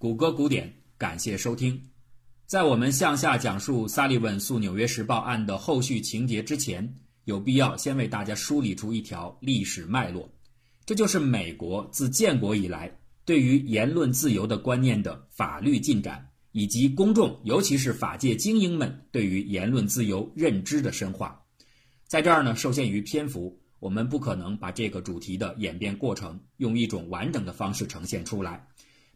谷歌古典，感谢收听。在我们向下讲述萨利文诉《纽约时报》案的后续情节之前，有必要先为大家梳理出一条历史脉络，这就是美国自建国以来对于言论自由的观念的法律进展，以及公众尤其是法界精英们对于言论自由认知的深化。在这儿呢，受限于篇幅，我们不可能把这个主题的演变过程用一种完整的方式呈现出来。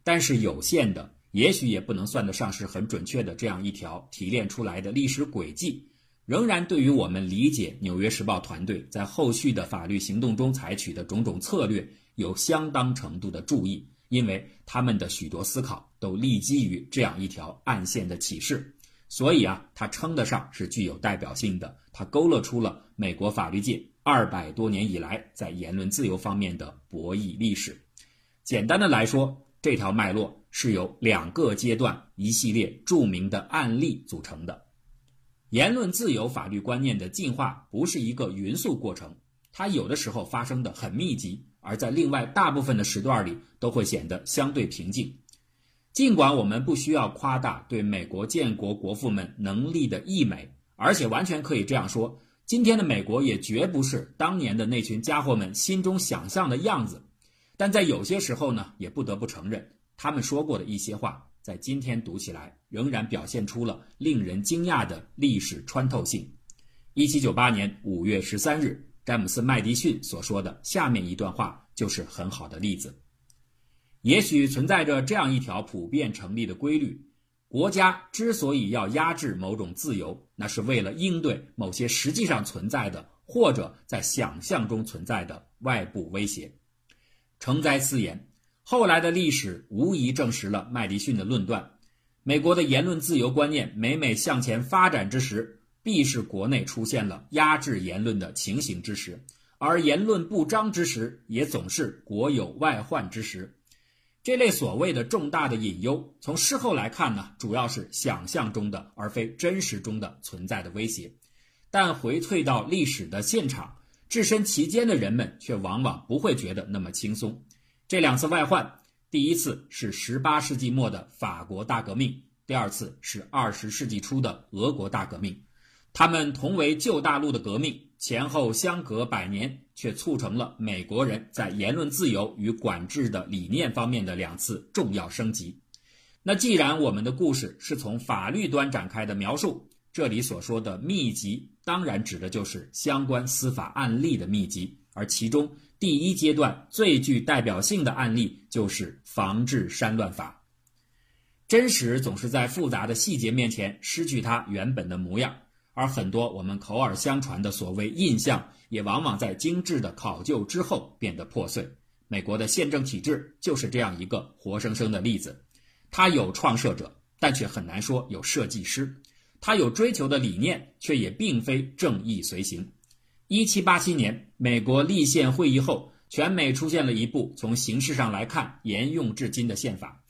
但是有限的，也许也不能算得上是很准确的这样一条提炼出来的历史轨迹，仍然对于我们理解《纽约时报》团队在后续的法律行动中采取的种种策略有相当程度的注意，因为他们的许多思考都立基于这样一条暗线的启示，所以啊，它称得上是具有代表性的，它勾勒出了美国法律界二百多年以来在言论自由方面的博弈历史。简单的来说，这条脉络是由两个阶段、一系列著名的案例组成的。言论自由法律观念的进化不是一个匀速过程，它有的时候发生的很密集，而在另外大部分的时段里都会显得相对平静。尽管我们不需要夸大对美国建国国父们能力的溢美，而且完全可以这样说：今天的美国也绝不是当年的那群家伙们心中想象的样子。但在有些时候呢，也不得不承认，他们说过的一些话，在今天读起来仍然表现出了令人惊讶的历史穿透性。一七九八年五月十三日，詹姆斯·麦迪逊所说的下面一段话就是很好的例子。也许存在着这样一条普遍成立的规律：国家之所以要压制某种自由，那是为了应对某些实际上存在的或者在想象中存在的外部威胁。承载此言，后来的历史无疑证实了麦迪逊的论断：美国的言论自由观念每每向前发展之时，必是国内出现了压制言论的情形之时；而言论不彰之时，也总是国有外患之时。这类所谓的重大的隐忧，从事后来看呢，主要是想象中的，而非真实中的存在的威胁。但回退到历史的现场。置身其间的人们却往往不会觉得那么轻松。这两次外患，第一次是十八世纪末的法国大革命，第二次是二十世纪初的俄国大革命。他们同为旧大陆的革命，前后相隔百年，却促成了美国人在言论自由与管制的理念方面的两次重要升级。那既然我们的故事是从法律端展开的描述，这里所说的秘籍，当然指的就是相关司法案例的秘籍，而其中第一阶段最具代表性的案例就是防治山乱法。真实总是在复杂的细节面前失去它原本的模样，而很多我们口耳相传的所谓印象，也往往在精致的考究之后变得破碎。美国的宪政体制就是这样一个活生生的例子，它有创设者，但却很难说有设计师。他有追求的理念，却也并非正义随行。一七八七年，美国立宪会议后，全美出现了一部从形式上来看沿用至今的宪法。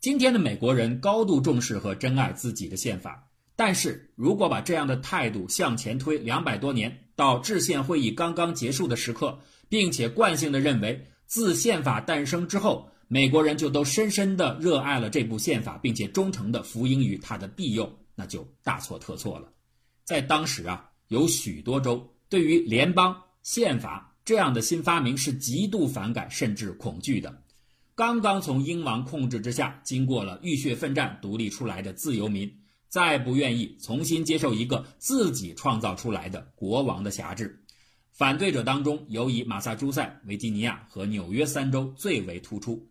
今天的美国人高度重视和珍爱自己的宪法，但是如果把这样的态度向前推两百多年，到制宪会议刚刚结束的时刻，并且惯性的认为自宪法诞生之后，美国人就都深深的热爱了这部宪法，并且忠诚的服膺于它的庇佑。那就大错特错了，在当时啊，有许多州对于联邦宪法这样的新发明是极度反感甚至恐惧的。刚刚从英王控制之下经过了浴血奋战独立出来的自由民，再不愿意重新接受一个自己创造出来的国王的辖制。反对者当中，尤以马萨诸塞、维吉尼亚和纽约三州最为突出。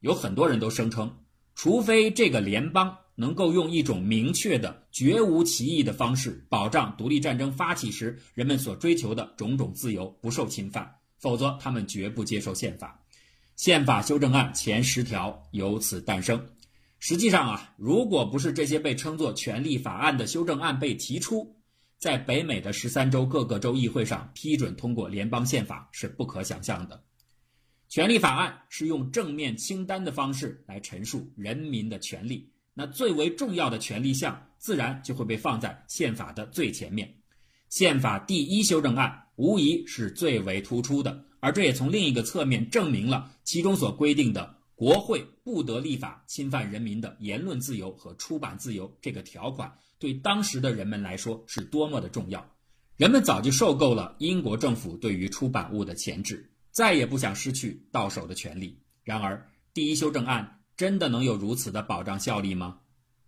有很多人都声称，除非这个联邦。能够用一种明确的、绝无歧义的方式保障独立战争发起时人们所追求的种种自由不受侵犯，否则他们绝不接受宪法。宪法修正案前十条由此诞生。实际上啊，如果不是这些被称作权利法案的修正案被提出，在北美的十三州各个州议会上批准通过联邦宪法是不可想象的。权利法案是用正面清单的方式来陈述人民的权利。那最为重要的权利项，自然就会被放在宪法的最前面。宪法第一修正案无疑是最为突出的，而这也从另一个侧面证明了其中所规定的国会不得立法侵犯人民的言论自由和出版自由这个条款，对当时的人们来说是多么的重要。人们早就受够了英国政府对于出版物的钳制，再也不想失去到手的权利。然而，第一修正案真的能有如此的保障效力吗？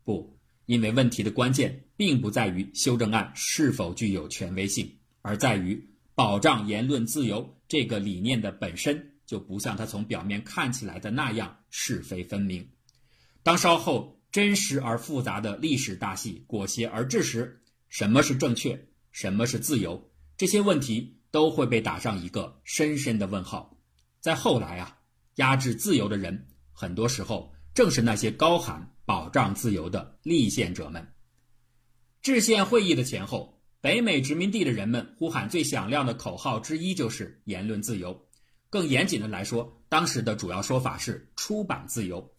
不，因为问题的关键并不在于修正案是否具有权威性，而在于保障言论自由这个理念的本身。就不像它从表面看起来的那样是非分明。当稍后真实而复杂的历史大戏裹挟而至时，什么是正确，什么是自由，这些问题都会被打上一个深深的问号。在后来啊，压制自由的人，很多时候正是那些高喊保障自由的立宪者们。制宪会议的前后，北美殖民地的人们呼喊最响亮的口号之一就是言论自由。更严谨的来说，当时的主要说法是出版自由。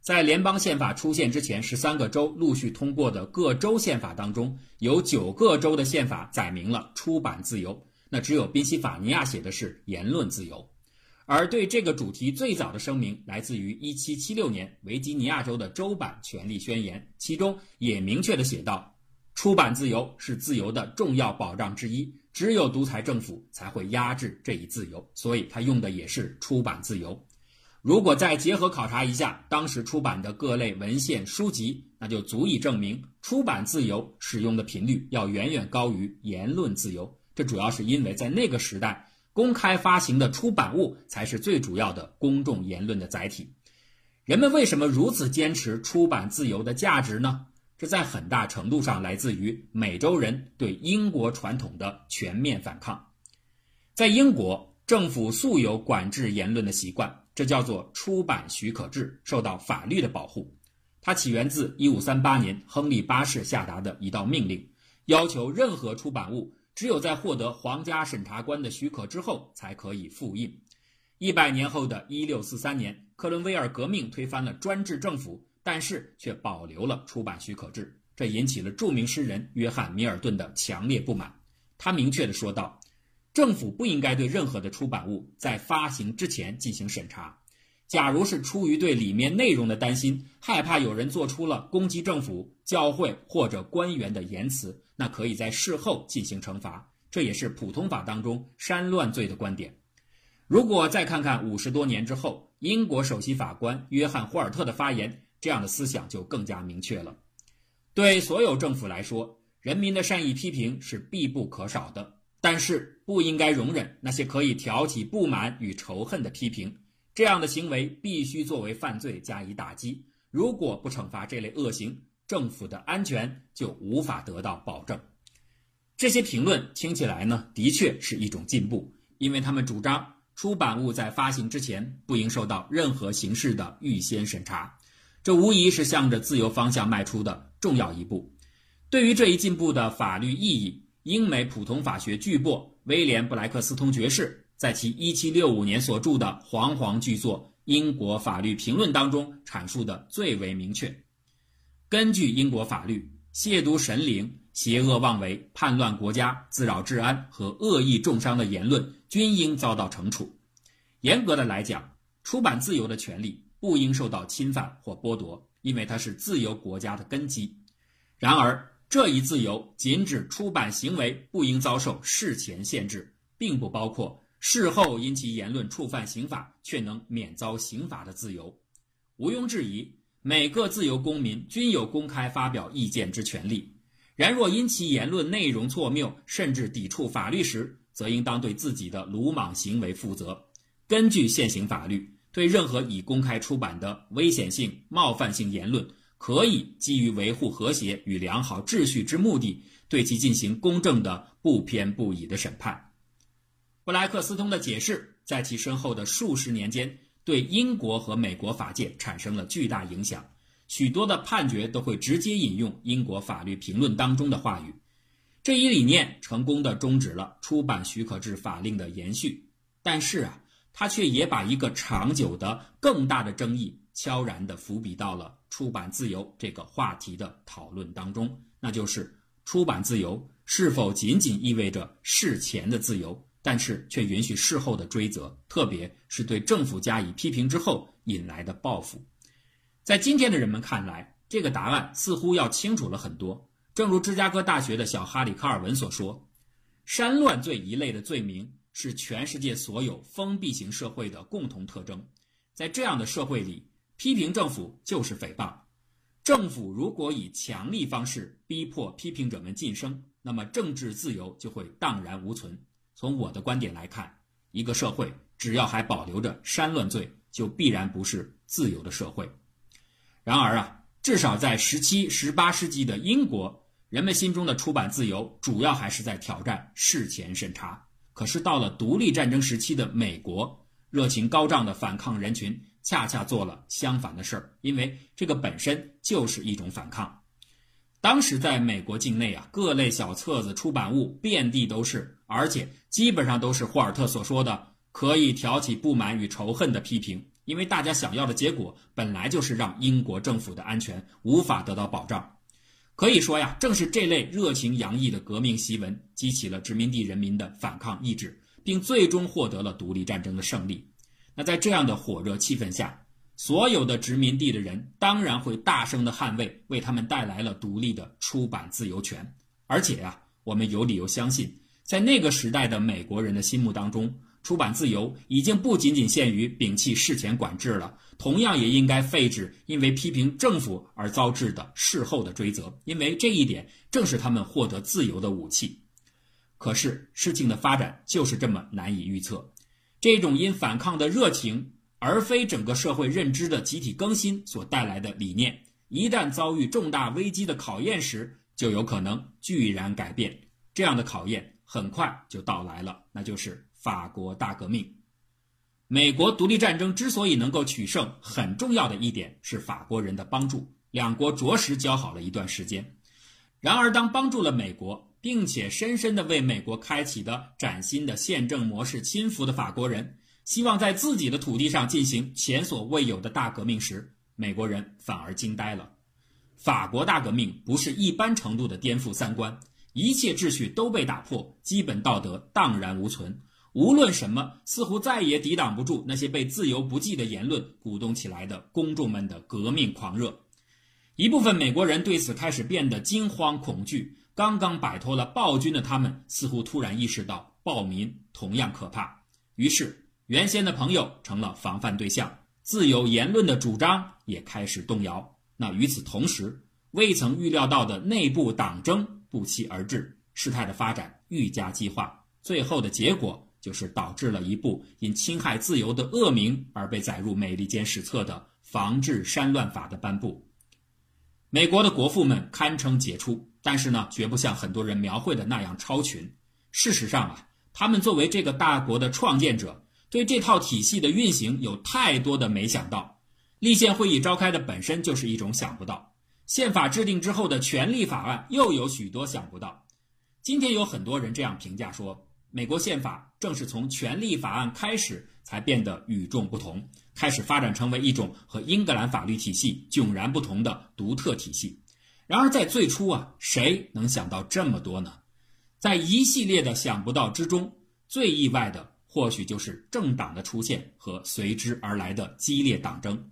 在联邦宪法出现之前，十三个州陆续通过的各州宪法当中，有九个州的宪法载明了出版自由，那只有宾夕法尼亚写的是言论自由。而对这个主题最早的声明来自于1776年维吉尼亚州的州版权利宣言，其中也明确的写道：出版自由是自由的重要保障之一。只有独裁政府才会压制这一自由，所以他用的也是出版自由。如果再结合考察一下当时出版的各类文献书籍，那就足以证明出版自由使用的频率要远远高于言论自由。这主要是因为在那个时代，公开发行的出版物才是最主要的公众言论的载体。人们为什么如此坚持出版自由的价值呢？这在很大程度上来自于美洲人对英国传统的全面反抗。在英国，政府素有管制言论的习惯，这叫做出版许可制，受到法律的保护。它起源自1538年亨利八世下达的一道命令，要求任何出版物只有在获得皇家审查官的许可之后才可以复印。一百年后的一六四三年，克伦威尔革命推翻了专制政府。但是却保留了出版许可制，这引起了著名诗人约翰·米尔顿的强烈不满。他明确地说道：“政府不应该对任何的出版物在发行之前进行审查。假如是出于对里面内容的担心，害怕有人做出了攻击政府、教会或者官员的言辞，那可以在事后进行惩罚。这也是普通法当中煽乱罪的观点。如果再看看五十多年之后，英国首席法官约翰·霍尔特的发言。”这样的思想就更加明确了。对所有政府来说，人民的善意批评是必不可少的，但是不应该容忍那些可以挑起不满与仇恨的批评。这样的行为必须作为犯罪加以打击。如果不惩罚这类恶行，政府的安全就无法得到保证。这些评论听起来呢，的确是一种进步，因为他们主张出版物在发行之前不应受到任何形式的预先审查。这无疑是向着自由方向迈出的重要一步。对于这一进步的法律意义，英美普通法学巨擘威廉·布莱克斯通爵士在其1765年所著的煌煌巨作《英国法律评论》当中阐述的最为明确。根据英国法律，亵渎神灵、邪恶妄为、叛乱国家、自扰治安和恶意重伤的言论均应遭到惩处。严格的来讲，出版自由的权利。不应受到侵犯或剥夺，因为它是自由国家的根基。然而，这一自由仅指出版行为不应遭受事前限制，并不包括事后因其言论触犯刑法却能免遭刑罚的自由。毋庸置疑，每个自由公民均有公开发表意见之权利。然若因其言论内容错谬，甚至抵触法律时，则应当对自己的鲁莽行为负责。根据现行法律。对任何已公开出版的危险性、冒犯性言论，可以基于维护和谐与良好秩序之目的，对其进行公正的、不偏不倚的审判。布莱克斯通的解释在其身后的数十年间，对英国和美国法界产生了巨大影响。许多的判决都会直接引用英国法律评论当中的话语。这一理念成功的终止了出版许可制法令的延续。但是啊。他却也把一个长久的、更大的争议悄然地伏笔到了出版自由这个话题的讨论当中，那就是出版自由是否仅仅意味着事前的自由，但是却允许事后的追责，特别是对政府加以批评之后，引来的报复。在今天的人们看来，这个答案似乎要清楚了很多。正如芝加哥大学的小哈里·卡尔文所说：“煽乱罪一类的罪名是全世界所有封闭型社会的共同特征。在这样的社会里，批评政府就是诽谤。政府如果以强力方式逼迫批评者们晋升，那么政治自由就会荡然无存。从我的观点来看，一个社会只要还保留着煽乱罪，就必然不是自由的社会。然而啊，至少在十七、十八世纪的英国。”人们心中的出版自由主要还是在挑战事前审查，可是到了独立战争时期的美国，热情高涨的反抗人群恰恰做了相反的事儿，因为这个本身就是一种反抗。当时在美国境内啊，各类小册子出版物遍地都是，而且基本上都是霍尔特所说的可以挑起不满与仇恨的批评，因为大家想要的结果本来就是让英国政府的安全无法得到保障。可以说呀，正是这类热情洋溢的革命檄文，激起了殖民地人民的反抗意志，并最终获得了独立战争的胜利。那在这样的火热气氛下，所有的殖民地的人当然会大声的捍卫为他们带来了独立的出版自由权。而且呀，我们有理由相信，在那个时代的美国人的心目当中。出版自由已经不仅仅限于摒弃事前管制了，同样也应该废止因为批评政府而遭致的事后的追责，因为这一点正是他们获得自由的武器。可是事情的发展就是这么难以预测，这种因反抗的热情而非整个社会认知的集体更新所带来的理念，一旦遭遇重大危机的考验时，就有可能巨然改变。这样的考验很快就到来了，那就是。法国大革命，美国独立战争之所以能够取胜，很重要的一点是法国人的帮助。两国着实交好了一段时间。然而，当帮助了美国，并且深深地为美国开启的崭新的宪政模式亲服的法国人，希望在自己的土地上进行前所未有的大革命时，美国人反而惊呆了。法国大革命不是一般程度的颠覆三观，一切秩序都被打破，基本道德荡然无存。无论什么，似乎再也抵挡不住那些被自由不羁的言论鼓动起来的公众们的革命狂热。一部分美国人对此开始变得惊慌恐惧。刚刚摆脱了暴君的他们，似乎突然意识到暴民同样可怕。于是，原先的朋友成了防范对象，自由言论的主张也开始动摇。那与此同时，未曾预料到的内部党争不期而至，事态的发展愈加激化，最后的结果。就是导致了一部因侵害自由的恶名而被载入美利坚史册的《防治煽乱法》的颁布。美国的国父们堪称杰出，但是呢，绝不像很多人描绘的那样超群。事实上啊，他们作为这个大国的创建者，对这套体系的运行有太多的没想到。立宪会议召开的本身就是一种想不到，宪法制定之后的权利法案又有许多想不到。今天有很多人这样评价说。美国宪法正是从权利法案开始，才变得与众不同，开始发展成为一种和英格兰法律体系迥然不同的独特体系。然而，在最初啊，谁能想到这么多呢？在一系列的想不到之中，最意外的或许就是政党的出现和随之而来的激烈党争。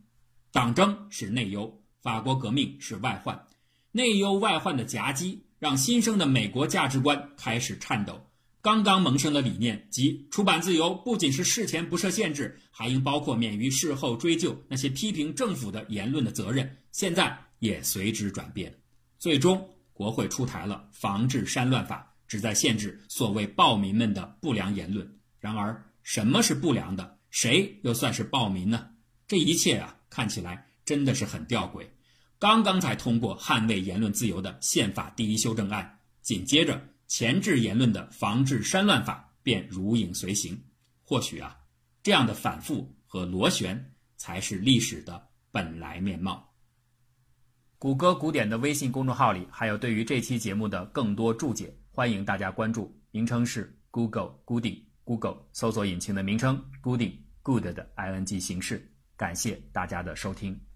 党争是内忧，法国革命是外患，内忧外患的夹击让新生的美国价值观开始颤抖。刚刚萌生的理念即出版自由，不仅是事前不设限制，还应包括免于事后追究那些批评政府的言论的责任。现在也随之转变，最终国会出台了《防治煽乱法》，旨在限制所谓暴民们的不良言论。然而，什么是不良的？谁又算是暴民呢？这一切啊，看起来真的是很吊诡。刚刚才通过捍卫言论自由的宪法第一修正案，紧接着。前置言论的防治煽乱法便如影随形。或许啊，这样的反复和螺旋才是历史的本来面貌。谷歌古典的微信公众号里还有对于这期节目的更多注解，欢迎大家关注。名称是 Google Goody，Google 搜索引擎的名称，Goody Good 的 ing 形式。感谢大家的收听。